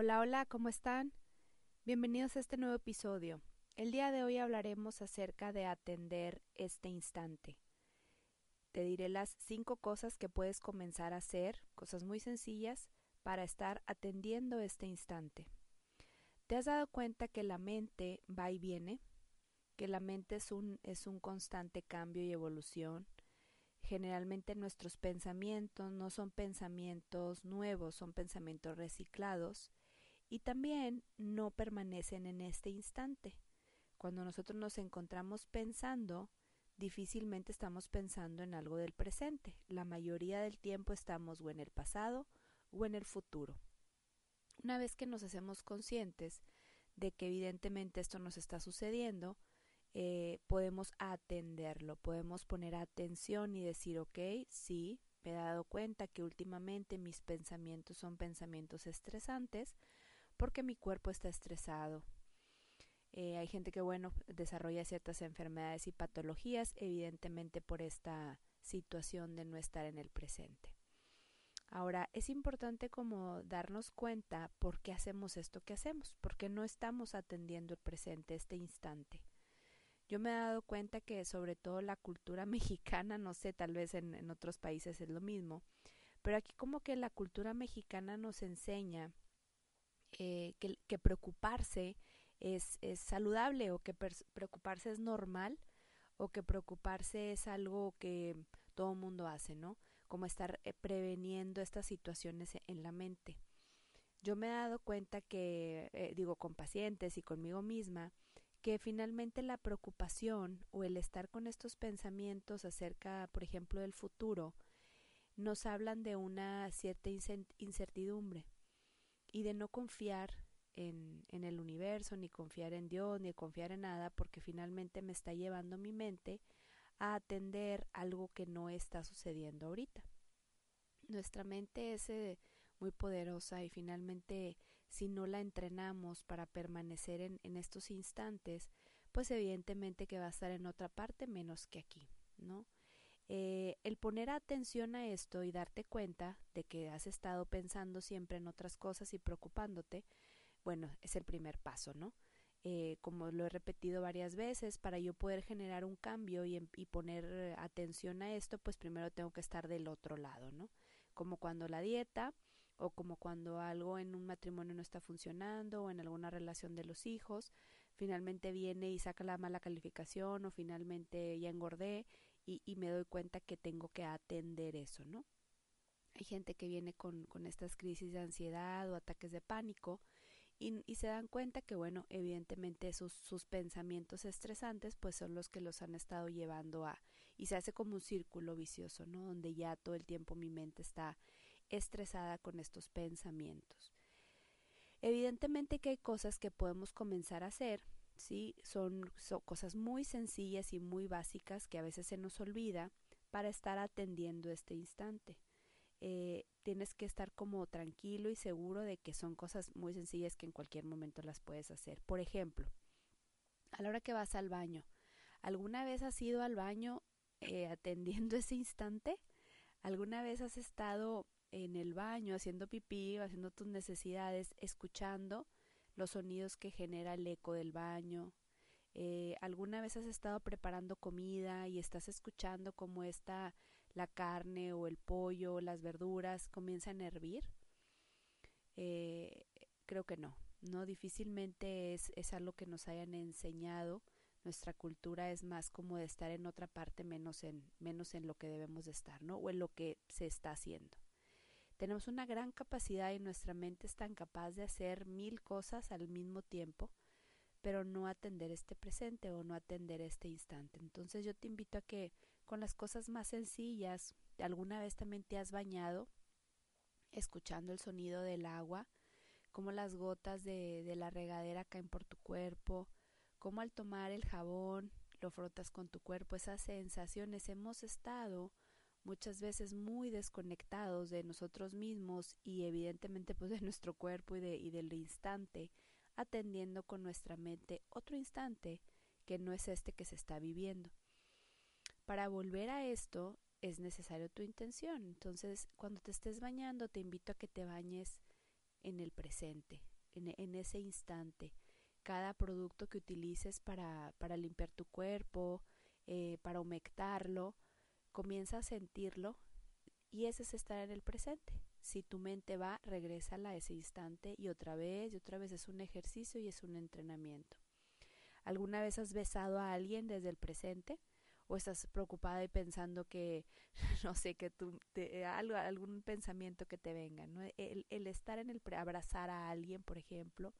Hola, hola, ¿cómo están? Bienvenidos a este nuevo episodio. El día de hoy hablaremos acerca de atender este instante. Te diré las cinco cosas que puedes comenzar a hacer, cosas muy sencillas, para estar atendiendo este instante. ¿Te has dado cuenta que la mente va y viene? Que la mente es un, es un constante cambio y evolución. Generalmente nuestros pensamientos no son pensamientos nuevos, son pensamientos reciclados y también no permanecen en este instante. Cuando nosotros nos encontramos pensando, difícilmente estamos pensando en algo del presente. La mayoría del tiempo estamos o en el pasado o en el futuro. Una vez que nos hacemos conscientes de que evidentemente esto nos está sucediendo, eh, podemos atenderlo, podemos poner atención y decir, ok, sí, me he dado cuenta que últimamente mis pensamientos son pensamientos estresantes, porque mi cuerpo está estresado. Eh, hay gente que, bueno, desarrolla ciertas enfermedades y patologías, evidentemente por esta situación de no estar en el presente. Ahora, es importante como darnos cuenta por qué hacemos esto que hacemos, porque no estamos atendiendo el presente, este instante. Yo me he dado cuenta que sobre todo la cultura mexicana, no sé, tal vez en, en otros países es lo mismo, pero aquí como que la cultura mexicana nos enseña eh, que, preocuparse es, es, saludable o que preocuparse es normal o que preocuparse es algo que todo mundo hace, ¿no? Como estar eh, preveniendo estas situaciones e, en la mente. Yo me he dado cuenta que, eh, digo, con pacientes y conmigo misma, que finalmente la preocupación o el estar con estos pensamientos acerca, por ejemplo, del futuro, nos hablan de una cierta incertidumbre y de no confiar en, en, el universo, ni confiar en Dios, ni confiar en nada, porque finalmente me está llevando mi mente a atender algo que no está sucediendo ahorita. Nuestra mente es eh, muy poderosa y finalmente si no la entrenamos para permanecer en, en estos instantes, pues evidentemente que va a estar en otra parte menos que aquí, ¿no? Eh, el poner atención a esto y darte cuenta de que has estado pensando siempre en otras cosas y preocupándote, bueno, es el primer paso, ¿no? Eh, como lo he repetido varias veces, para yo poder generar un cambio y, y, poner atención a esto, pues primero tengo que estar del otro lado, ¿no? Como cuando la dieta o como cuando algo en un matrimonio no está funcionando o en alguna relación de los hijos, finalmente viene y saca la mala calificación o finalmente ya engordé y, me doy cuenta que tengo que atender eso, ¿no? Hay gente que viene con, con estas crisis de ansiedad o ataques de pánico y, y, se dan cuenta que, bueno, evidentemente sus, sus pensamientos estresantes pues son los que los han estado llevando a, y se hace como un círculo vicioso, ¿no? Donde ya todo el tiempo mi mente está estresada con estos pensamientos. Evidentemente que hay cosas que podemos comenzar a hacer ¿sí? Son, cosas muy sencillas y muy básicas que a veces se nos olvida para estar atendiendo este instante. Eh, tienes que estar como tranquilo y seguro de que son cosas muy sencillas que en cualquier momento las puedes hacer. Por ejemplo, a la hora que vas al baño, ¿alguna vez has ido al baño eh, atendiendo ese instante? ¿Alguna vez has estado en el baño haciendo pipí haciendo tus necesidades, escuchando los sonidos que genera el eco del baño. Eh, ¿Alguna vez has estado preparando comida y estás escuchando cómo está la carne o el pollo o las verduras comienzan a hervir? Eh, creo que no, no difícilmente es, es algo que nos hayan enseñado. Nuestra cultura es más como de estar en otra parte menos en, menos en lo que debemos de estar, ¿no? O en lo que se está haciendo. Tenemos una gran capacidad y nuestra mente es tan capaz de hacer mil cosas al mismo tiempo, pero no atender este presente o no atender este instante. Entonces yo te invito a que con las cosas más sencillas, alguna vez también te has bañado escuchando el sonido del agua, como las gotas de, de la regadera caen por tu cuerpo, como al tomar el jabón lo frotas con tu cuerpo, esas sensaciones hemos estado muchas veces muy desconectados de nosotros mismos y evidentemente pues de nuestro cuerpo y, de, y del instante, atendiendo con nuestra mente otro instante que no es este que se está viviendo. Para volver a esto es necesario tu intención. Entonces, cuando te estés bañando, te invito a que te bañes en el presente, en, ese instante. Cada producto que utilices para, para limpiar tu cuerpo, eh, para humectarlo, comienza a sentirlo y ese es estar en el presente. Si tu mente va, regrésala a ese instante y otra vez y otra vez es un ejercicio y es un entrenamiento. ¿Alguna vez has besado a alguien desde el presente? ¿O estás preocupada y pensando que, no sé, que tú, te, algo, algún pensamiento que te venga, ¿no? El, el estar en el, abrazar a alguien, por ejemplo,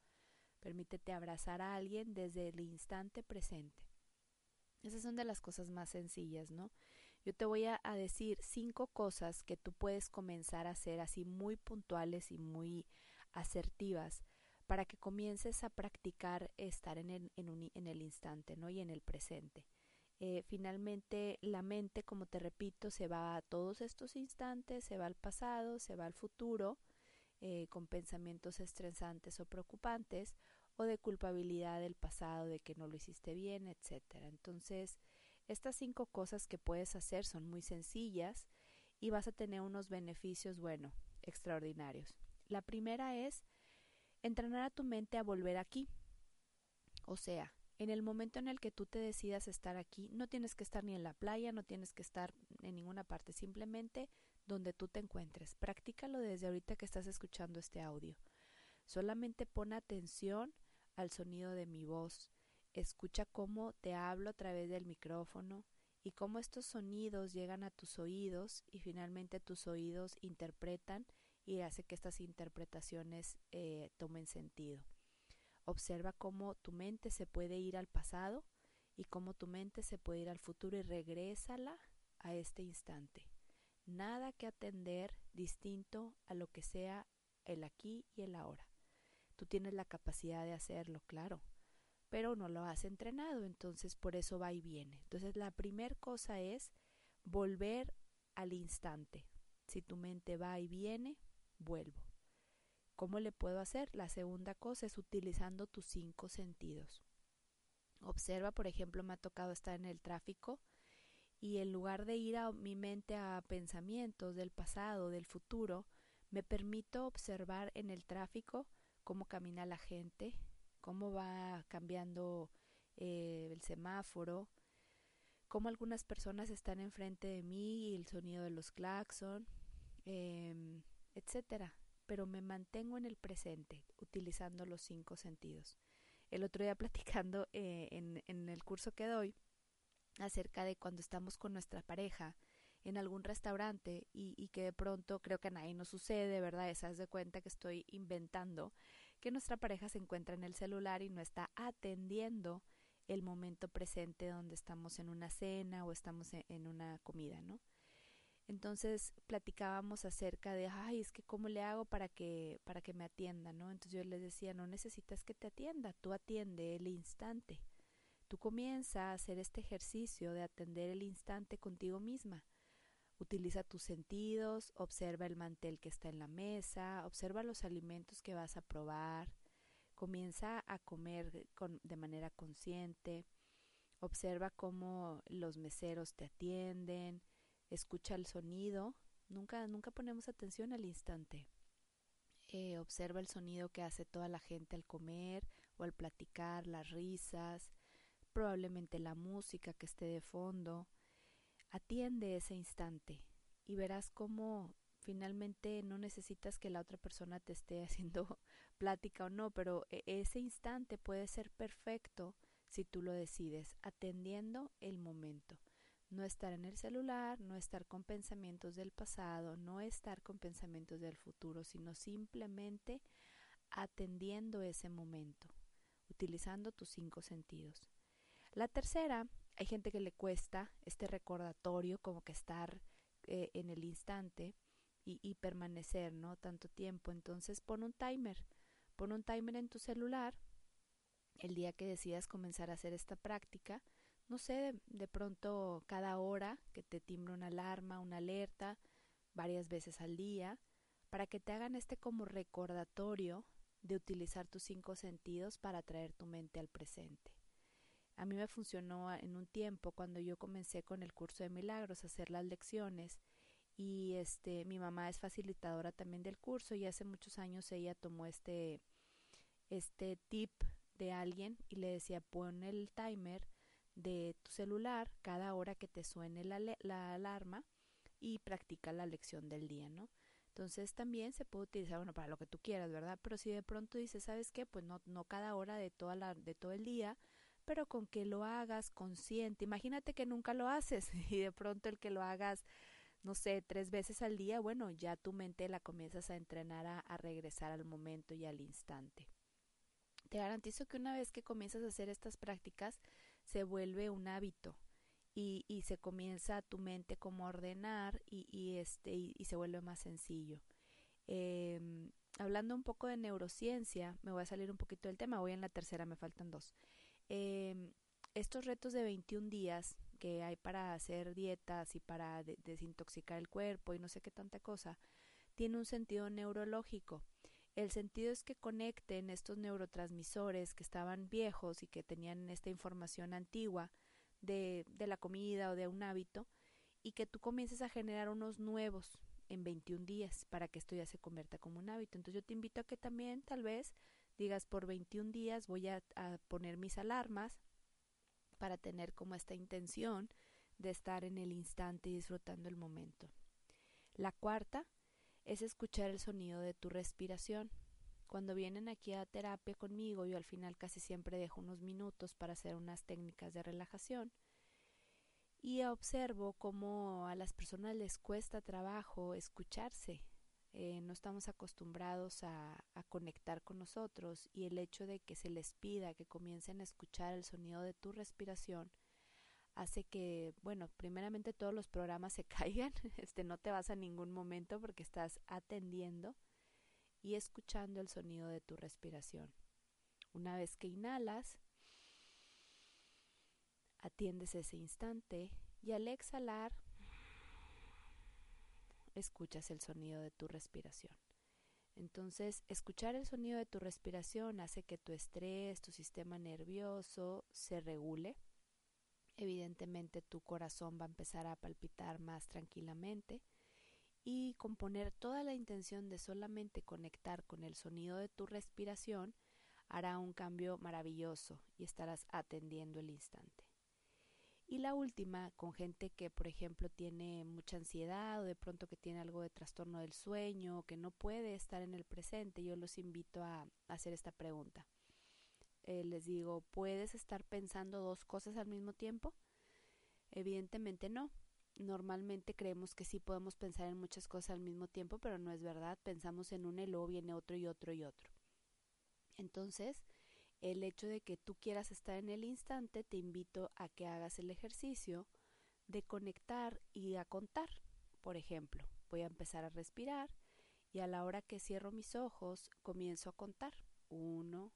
permítete abrazar a alguien desde el instante presente. Esas son de las cosas más sencillas, ¿no? Yo te voy a, decir cinco cosas que tú puedes comenzar a hacer así muy puntuales y muy asertivas para que comiences a practicar estar en el, en, el instante, ¿no? Y en el presente. Eh, finalmente la mente, como te repito, se va a todos estos instantes, se va al pasado, se va al futuro, eh, con pensamientos estresantes o preocupantes, o de culpabilidad del pasado, de que no lo hiciste bien, etcétera. Entonces, estas cinco cosas que puedes hacer son muy sencillas y vas a tener unos beneficios, bueno, extraordinarios. La primera es entrenar a tu mente a volver aquí. O sea, en el momento en el que tú te decidas estar aquí, no tienes que estar ni en la playa, no tienes que estar en ninguna parte, simplemente donde tú te encuentres. Practícalo desde ahorita que estás escuchando este audio. Solamente pon atención al sonido de mi voz, Escucha cómo te hablo a través del micrófono y cómo estos sonidos llegan a tus oídos y finalmente tus oídos interpretan y hace que estas interpretaciones eh, tomen sentido. Observa cómo tu mente se puede ir al pasado y cómo tu mente se puede ir al futuro y regrésala a este instante. Nada que atender distinto a lo que sea el aquí y el ahora. Tú tienes la capacidad de hacerlo, claro pero no lo has entrenado, entonces por eso va y viene. Entonces la primera cosa es volver al instante. Si tu mente va y viene, vuelvo. ¿Cómo le puedo hacer? La segunda cosa es utilizando tus cinco sentidos. Observa, por ejemplo, me ha tocado estar en el tráfico y en lugar de ir a mi mente a pensamientos del pasado, del futuro, me permito observar en el tráfico cómo camina la gente, cómo va cambiando eh, el semáforo, cómo algunas personas están enfrente de mí y el sonido de los claxon, eh, etcétera. Pero me mantengo en el presente, utilizando los cinco sentidos. El otro día platicando eh, en, el curso que doy acerca de cuando estamos con nuestra pareja en algún restaurante y, y, que de pronto creo que a nadie nos sucede, ¿verdad? Esas de cuenta que estoy inventando que nuestra pareja se encuentra en el celular y no está atendiendo el momento presente donde estamos en una cena o estamos e-, en una comida, ¿no? Entonces platicábamos acerca de, ay, es que cómo le hago para que para que me atienda, ¿no? Entonces yo les decía, no necesitas que te atienda, tú atiende el instante. Tú comienza a hacer este ejercicio de atender el instante contigo misma. Utiliza tus sentidos, observa el mantel que está en la mesa, observa los alimentos que vas a probar, comienza a comer con, de manera consciente, observa cómo los meseros te atienden, escucha el sonido, nunca, nunca ponemos atención al instante. Eh, observa el sonido que hace toda la gente al comer o al platicar, las risas, probablemente la música que esté de fondo. Atiende ese instante y verás cómo finalmente no necesitas que la otra persona te esté haciendo plática o no, pero e, ese instante puede ser perfecto si tú lo decides, atendiendo el momento. No estar en el celular, no estar con pensamientos del pasado, no estar con pensamientos del futuro, sino simplemente atendiendo ese momento, utilizando tus cinco sentidos. La tercera hay gente que le cuesta este recordatorio, como que estar eh, en el instante y, y permanecer, ¿no? Tanto tiempo. Entonces pon un timer, pon un timer en tu celular el día que decidas comenzar a hacer esta práctica, no sé, de, pronto cada hora que te timbre una alarma, una alerta, varias veces al día, para que te hagan este como recordatorio de utilizar tus cinco sentidos para traer tu mente al presente. A mí me funcionó en un tiempo cuando yo comencé con el curso de milagros hacer las lecciones y este mi mamá es facilitadora también del curso y hace muchos años ella tomó este este tip de alguien y le decía pon el timer de tu celular cada hora que te suene la, la alarma y practica la lección del día, ¿no? Entonces también se puede utilizar, bueno, para lo que tú quieras, ¿verdad? Pero si de pronto dices, ¿sabes qué? Pues no, no cada hora de, toda la, de todo el día, pero con que lo hagas consciente. Imagínate que nunca lo haces y de pronto el que lo hagas, no sé, tres veces al día, bueno, ya tu mente la comienzas a entrenar a, regresar al momento y al instante. Te garantizo que una vez que comienzas a hacer estas prácticas, se vuelve un hábito y, y se comienza tu mente como a ordenar y, este, y, se vuelve más sencillo. Eh, hablando un poco de neurociencia, me voy a salir un poquito del tema, voy en la tercera, me faltan dos. Eh, estos retos de 21 días que hay para hacer dietas y para de desintoxicar el cuerpo y no sé qué tanta cosa, tiene un sentido neurológico. El sentido es que conecten estos neurotransmisores que estaban viejos y que tenían esta información antigua de, de la comida o de un hábito y que tú comiences a generar unos nuevos en 21 días para que esto ya se convierta como un hábito. Entonces yo te invito a que también tal vez digas por 21 días voy a, poner mis alarmas para tener como esta intención de estar en el instante y disfrutando el momento. La cuarta es escuchar el sonido de tu respiración. Cuando vienen aquí a terapia conmigo, yo al final casi siempre dejo unos minutos para hacer unas técnicas de relajación y observo cómo a las personas les cuesta trabajo escucharse. Eh, no estamos acostumbrados a, a conectar con nosotros y el hecho de que se les pida que comiencen a escuchar el sonido de tu respiración hace que, bueno, primeramente todos los programas se caigan, este no te vas a ningún momento porque estás atendiendo y escuchando el sonido de tu respiración. Una vez que inhalas, atiendes ese instante y al exhalar escuchas el sonido de tu respiración. Entonces, escuchar el sonido de tu respiración hace que tu estrés, tu sistema nervioso se regule evidentemente tu corazón va a empezar a palpitar más tranquilamente y con poner toda la intención de solamente conectar con el sonido de tu respiración hará un cambio maravilloso y estarás atendiendo el instante. Y la última, con gente que, por ejemplo, tiene mucha ansiedad o de pronto que tiene algo de trastorno del sueño o que no puede estar en el presente, yo los invito a hacer esta pregunta. Eh, les digo, ¿puedes estar pensando dos cosas al mismo tiempo? Evidentemente no. Normalmente creemos que sí podemos pensar en muchas cosas al mismo tiempo, pero no es verdad. Pensamos en un y luego viene otro y otro y otro. Entonces, el hecho de que tú quieras estar en el instante, te invito a que hagas el ejercicio de conectar y a contar. Por ejemplo, voy a empezar a respirar y a la hora que cierro mis ojos comienzo a contar. Uno,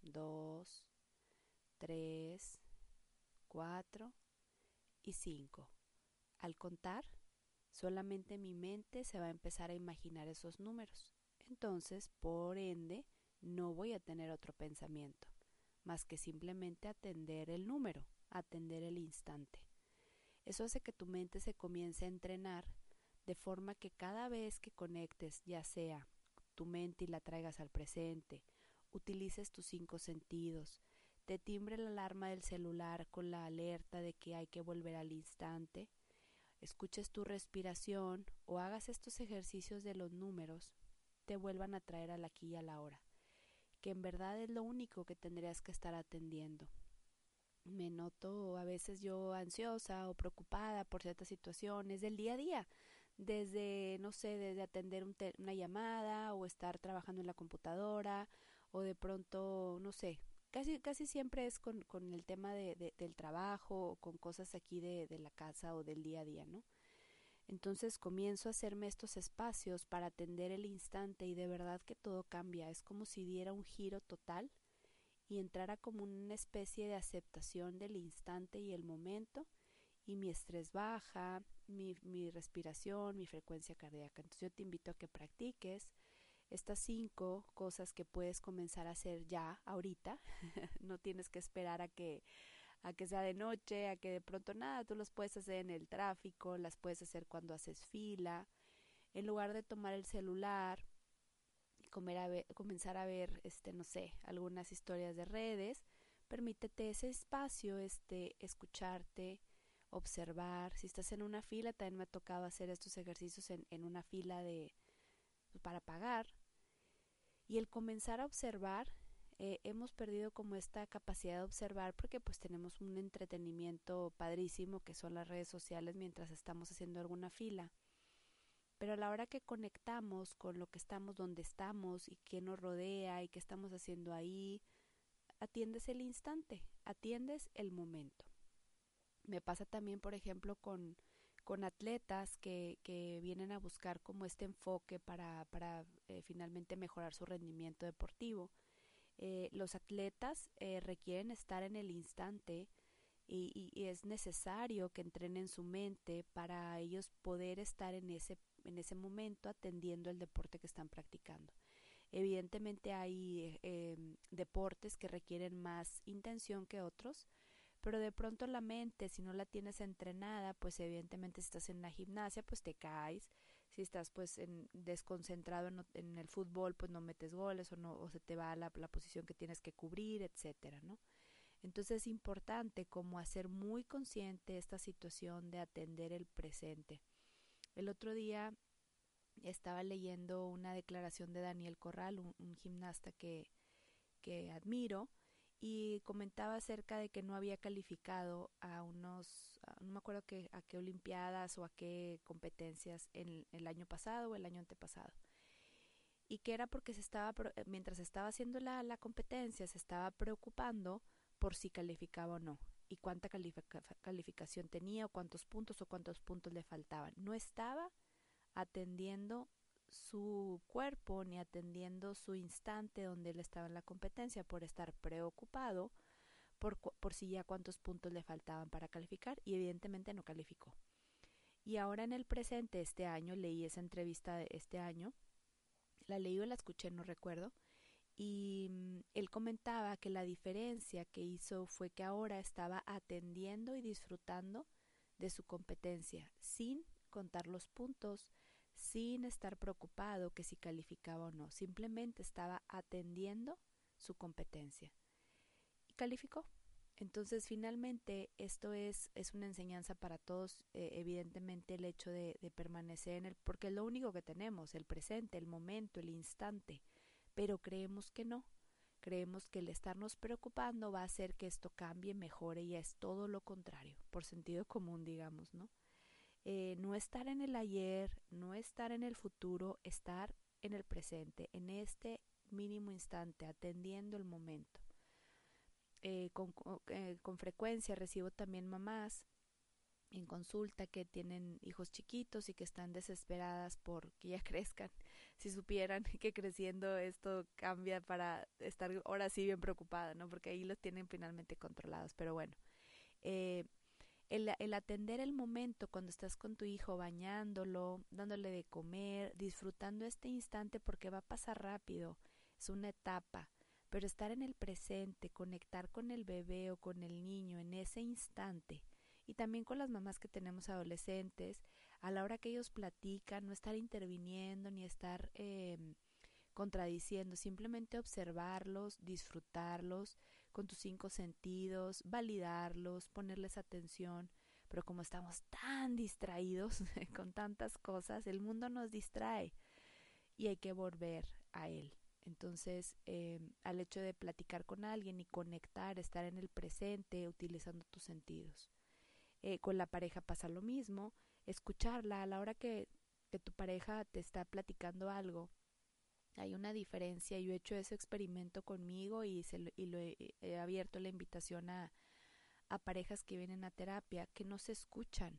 dos, tres, cuatro y cinco. Al contar, solamente mi mente se va a empezar a imaginar esos números. Entonces, por ende, no voy a tener otro pensamiento, más que simplemente atender el número, atender el instante. Eso hace que tu mente se comience a entrenar de forma que cada vez que conectes, ya sea tu mente y la traigas al presente, utilices tus cinco sentidos, te timbre la alarma del celular con la alerta de que hay que volver al instante, escuches tu respiración o hagas estos ejercicios de los números, te vuelvan a traer al aquí y a la hora, que en verdad es lo único que tendrías que estar atendiendo. Me noto a veces yo ansiosa o preocupada por ciertas situaciones del día a día, desde, no sé, desde atender una llamada o estar trabajando en la computadora o de pronto, no sé, casi, casi siempre es con, con el tema de, de, del trabajo o con cosas aquí de, de la casa o del día a día, ¿no? Entonces comienzo a hacerme estos espacios para atender el instante y de verdad que todo cambia, es como si diera un giro total y entrara como una especie de aceptación del instante y el momento y mi estrés baja, mi, respiración, mi frecuencia cardíaca. Entonces yo te invito a que practiques, estas cinco cosas que puedes comenzar a hacer ya, ahorita. no tienes que esperar a que a que sea de noche, a que de pronto nada, tú los puedes hacer en el tráfico, las puedes hacer cuando haces fila, en lugar de tomar el celular y comenzar a ver, este, no sé, algunas historias de redes, permítete ese espacio, este, escucharte, observar. Si estás en una fila, también me ha tocado hacer estos ejercicios en, en una fila de pues, para pagar. Y el comenzar a observar, eh, hemos perdido como esta capacidad de observar porque pues tenemos un entretenimiento padrísimo que son las redes sociales mientras estamos haciendo alguna fila. Pero a la hora que conectamos con lo que estamos, donde estamos y qué nos rodea y qué estamos haciendo ahí, atiendes el instante, atiendes el momento. Me pasa también, por ejemplo, con, con atletas que, que vienen a buscar como este enfoque para, para eh, finalmente mejorar su rendimiento deportivo. Eh, los atletas eh, requieren estar en el instante y, es necesario que entrenen su mente para ellos poder estar en ese, en ese momento atendiendo el deporte que están practicando. Evidentemente hay em, deportes que requieren más intención que otros, pero de pronto la mente, si no la tienes entrenada, pues evidentemente si estás en la gimnasia, pues te caes, si estás pues en, desconcentrado en, el fútbol, pues no metes goles o, no, o se te va la posición que tienes que cubrir, etcétera, ¿no? Entonces es importante como hacer muy consciente esta situación de atender el presente. El otro día estaba leyendo una declaración de Daniel Corral, un, un gimnasta que, que admiro, y comentaba acerca de que no había calificado a unos, no me acuerdo que, a qué olimpiadas o a qué competencias en el año pasado o el año antepasado. Y que era porque se estaba, mientras estaba haciendo la, la competencia, se estaba preocupando por si calificaba o no y cuánta califica, calificación tenía o cuántos puntos o cuántos puntos le faltaban. No estaba atendiendo su cuerpo ni atendiendo su instante donde él estaba en la competencia por estar preocupado por, por si ya cuántos puntos le faltaban para calificar y evidentemente no calificó. Y ahora en el presente, este año, leí esa entrevista de este año, la leí o la escuché, no recuerdo, y mm, él comentaba que la diferencia que hizo fue que ahora estaba atendiendo y disfrutando de su competencia, sin contar los puntos, sin estar preocupado que si calificaba o no, simplemente estaba atendiendo su competencia. Y calificó. Entonces, finalmente, esto es, es una enseñanza para todos, eh, evidentemente, el hecho de, de permanecer en el, porque es lo único que tenemos, el presente, el momento, el instante, pero creemos que no. Creemos que el estarnos preocupando va a hacer que esto cambie, mejore y es todo lo contrario, por sentido común, digamos, ¿no? Eh, no estar en el ayer, no estar en el futuro, estar en el presente, en este mínimo instante, atendiendo el momento. Eh, con, eh, con frecuencia recibo también mamás en consulta que tienen hijos chiquitos y que están desesperadas por que ya crezcan. Si supieran que creciendo esto cambia para estar ahora sí bien preocupada, ¿no? Porque ahí los tienen finalmente controlados. Pero bueno, eh, el, atender el momento cuando estás con tu hijo bañándolo, dándole de comer, disfrutando este instante porque va a pasar rápido, es una etapa, pero estar en el presente, conectar con el bebé o con el niño en ese instante y también con las mamás que tenemos adolescentes, a la hora que ellos platican, no estar interviniendo ni estar eh, contradiciendo, simplemente observarlos, disfrutarlos, con tus cinco sentidos, validarlos, ponerles atención. Pero como estamos tan distraídos con tantas cosas, el mundo nos distrae y hay que volver a él. Entonces, eh, al hecho de platicar con alguien y conectar, estar en el presente, utilizando tus sentidos. Eh, con la pareja pasa lo mismo, escucharla a la hora que, que tu pareja te está platicando algo, hay una diferencia. Yo he hecho ese experimento conmigo y, se lo, y lo he, abierto la invitación a, parejas que vienen a terapia que no se escuchan.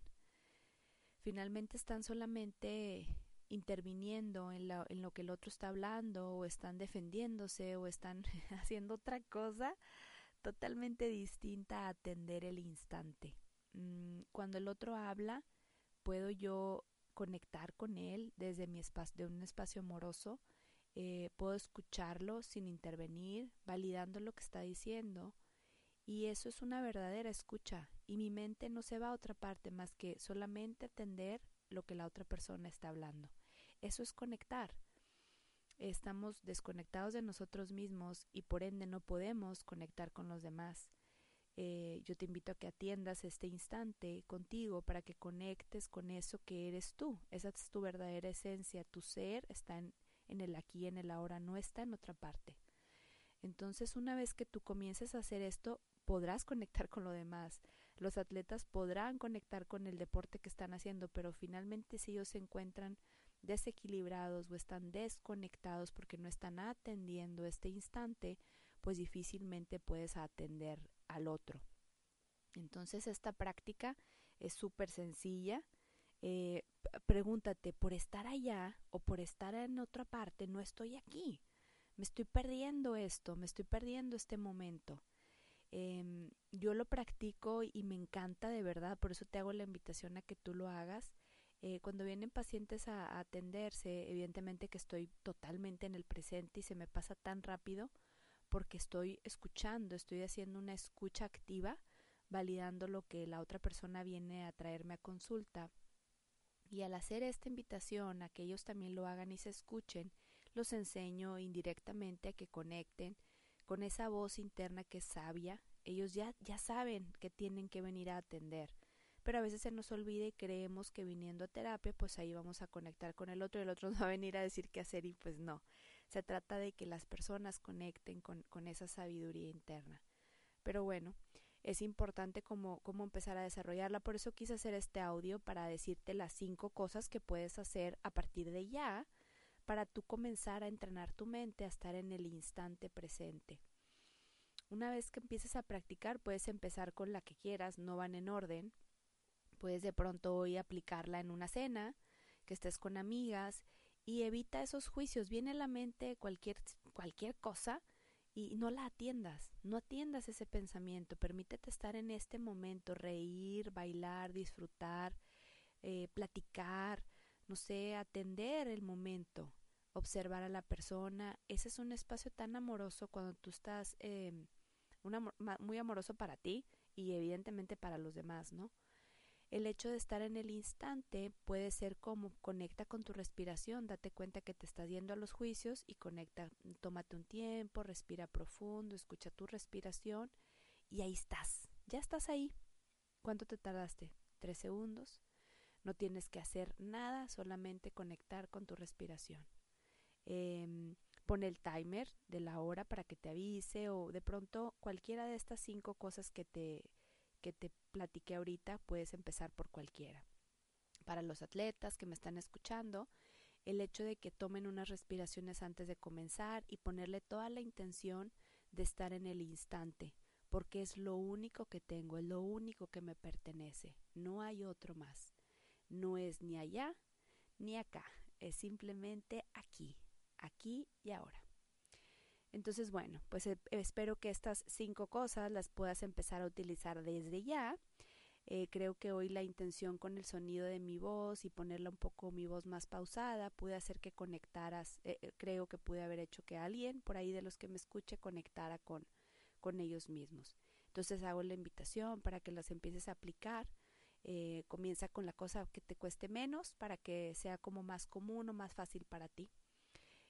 Finalmente están solamente interviniendo en, en lo que el otro está hablando o están defendiéndose o están haciendo otra cosa totalmente distinta a atender el instante. Mm, cuando el otro habla, puedo yo conectar con él desde mi espacio, de un espacio amoroso eh, puedo escucharlo sin intervenir, validando lo que está diciendo Y eso es una verdadera escucha. Y mi mente no se va a otra parte más que solamente atender lo que la otra persona está hablando. Eso es conectar. Estamos desconectados de nosotros mismos y por ende no podemos conectar con los demás. Eh, yo te invito a que atiendas este instante contigo para que conectes con eso que eres tú. Esa es tu verdadera esencia. Tu ser está en, en el aquí, en el ahora, no está en otra parte. Entonces, una vez que tú comiences a hacer esto, podrás conectar con lo demás. Los atletas podrán conectar con el deporte que están haciendo, pero finalmente si ellos se encuentran desequilibrados o están desconectados porque no están atendiendo este instante, pues difícilmente puedes atender al otro. Entonces esta práctica es súper sencilla. Eh, pregúntate, por estar allá o por estar en otra parte, no estoy aquí. Me estoy perdiendo esto, me estoy perdiendo este momento. Em, yo lo practico y me encanta de verdad, por eso te hago la invitación a que tú lo hagas. Eh, cuando vienen pacientes a, atenderse, evidentemente que estoy totalmente en el presente y se me pasa tan rápido porque estoy escuchando, estoy haciendo una escucha activa, validando lo que la otra persona viene a traerme a consulta. Y al hacer esta invitación a que ellos también lo hagan y se escuchen, los enseño indirectamente a que conecten con esa voz interna que es sabia. Ellos ya, ya saben que tienen que venir a atender. Pero a veces se nos olvida y creemos que viniendo a terapia, pues ahí vamos a conectar con el otro y el otro nos va a venir a decir qué hacer y pues no. Se trata de que las personas conecten con, con esa sabiduría interna. Pero bueno, es importante cómo, cómo empezar a desarrollarla. Por eso quise hacer este audio para decirte las cinco cosas que puedes hacer a partir de ya para tú comenzar a entrenar tu mente a estar en el instante presente. Una vez que empieces a practicar, puedes empezar con la que quieras, no van en orden. Puedes de pronto hoy aplicarla en una cena, que estés con amigas y evita esos juicios. Viene a la mente cualquier, cualquier cosa y no la atiendas, no atiendas ese pensamiento, permítete estar en este momento, reír, bailar, disfrutar, eh, platicar, no sé, atender el momento, observar a la persona. Ese es un espacio tan amoroso cuando tú estás eh, muy amoroso para ti y evidentemente para los demás, ¿no? El hecho de estar en el instante puede ser como conecta con tu respiración, date cuenta que te estás yendo a los juicios y conecta, tómate un tiempo, respira profundo, escucha tu respiración y ahí estás, ya estás ahí. ¿Cuánto te tardaste? ¿Tres segundos? No tienes que hacer nada, solamente conectar con tu respiración. Eh, pon el timer de la hora para que te avise o de pronto cualquiera de estas cinco cosas que te, que te platiqué ahorita, puedes empezar por cualquiera. Para los atletas que me están escuchando, el hecho de que tomen unas respiraciones antes de comenzar y ponerle toda la intención de estar en el instante, porque es lo único que tengo, es lo único que me pertenece, no hay otro más. No es ni allá ni acá, es simplemente aquí, aquí y ahora. Entonces, bueno, pues eh, espero que estas cinco cosas las puedas empezar a utilizar desde ya. Eh, creo que hoy la intención con el sonido de mi voz y ponerla un poco mi voz más pausada pude hacer que conectaras, eh, creo que pude haber hecho que alguien por ahí de los que me escuche conectara con, con ellos mismos. Entonces hago la invitación para que las empieces a aplicar eh, comienza con la cosa que te cueste menos para que sea como más común o más fácil para ti.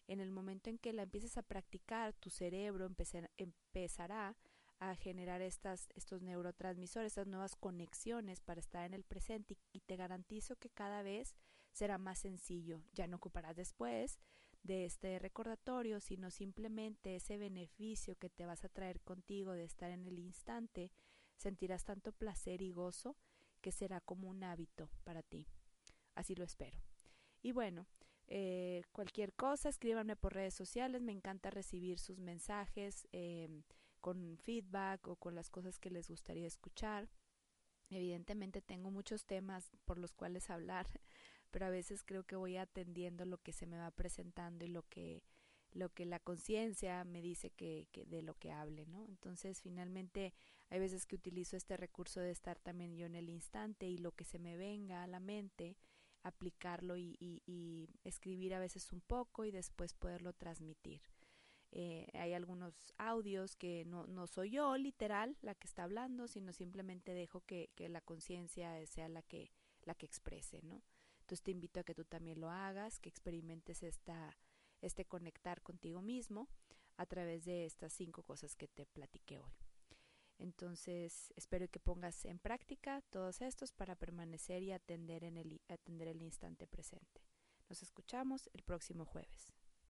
En el momento en que la empieces a practicar, tu cerebro empezará a generar estos neurotransmisores, estas nuevas conexiones para estar en el presente y te garantizo que cada vez será más sencillo. Ya no ocuparás después de este recordatorio, sino simplemente ese beneficio que te vas a traer contigo de estar en el instante, sentirás tanto placer y gozo que será como un hábito para ti. Así lo espero. Y bueno, eh, cualquier cosa, escríbanme por redes sociales. Me encanta recibir sus mensajes eh, con feedback o con las cosas que les gustaría escuchar. Evidentemente tengo muchos temas por los cuales hablar, pero a veces creo que voy atendiendo lo que se me va presentando y lo que lo que la conciencia me dice que, que, de lo que hable, ¿no? Entonces, finalmente, hay veces que utilizo este recurso de estar también yo en el instante y lo que se me venga a la mente, aplicarlo y, escribir a veces un poco y después poderlo transmitir. Eh, hay algunos audios que no, no, soy yo literal la que está hablando, sino simplemente dejo que, que la conciencia sea la que, la que exprese, ¿no? Entonces te invito a que tú también lo hagas, que experimentes esta, este conectar contigo mismo a través de estas cinco cosas que te platiqué hoy. Entonces, espero que pongas en práctica todos estos para permanecer y atender, en el, atender el instante presente. Nos escuchamos el próximo jueves.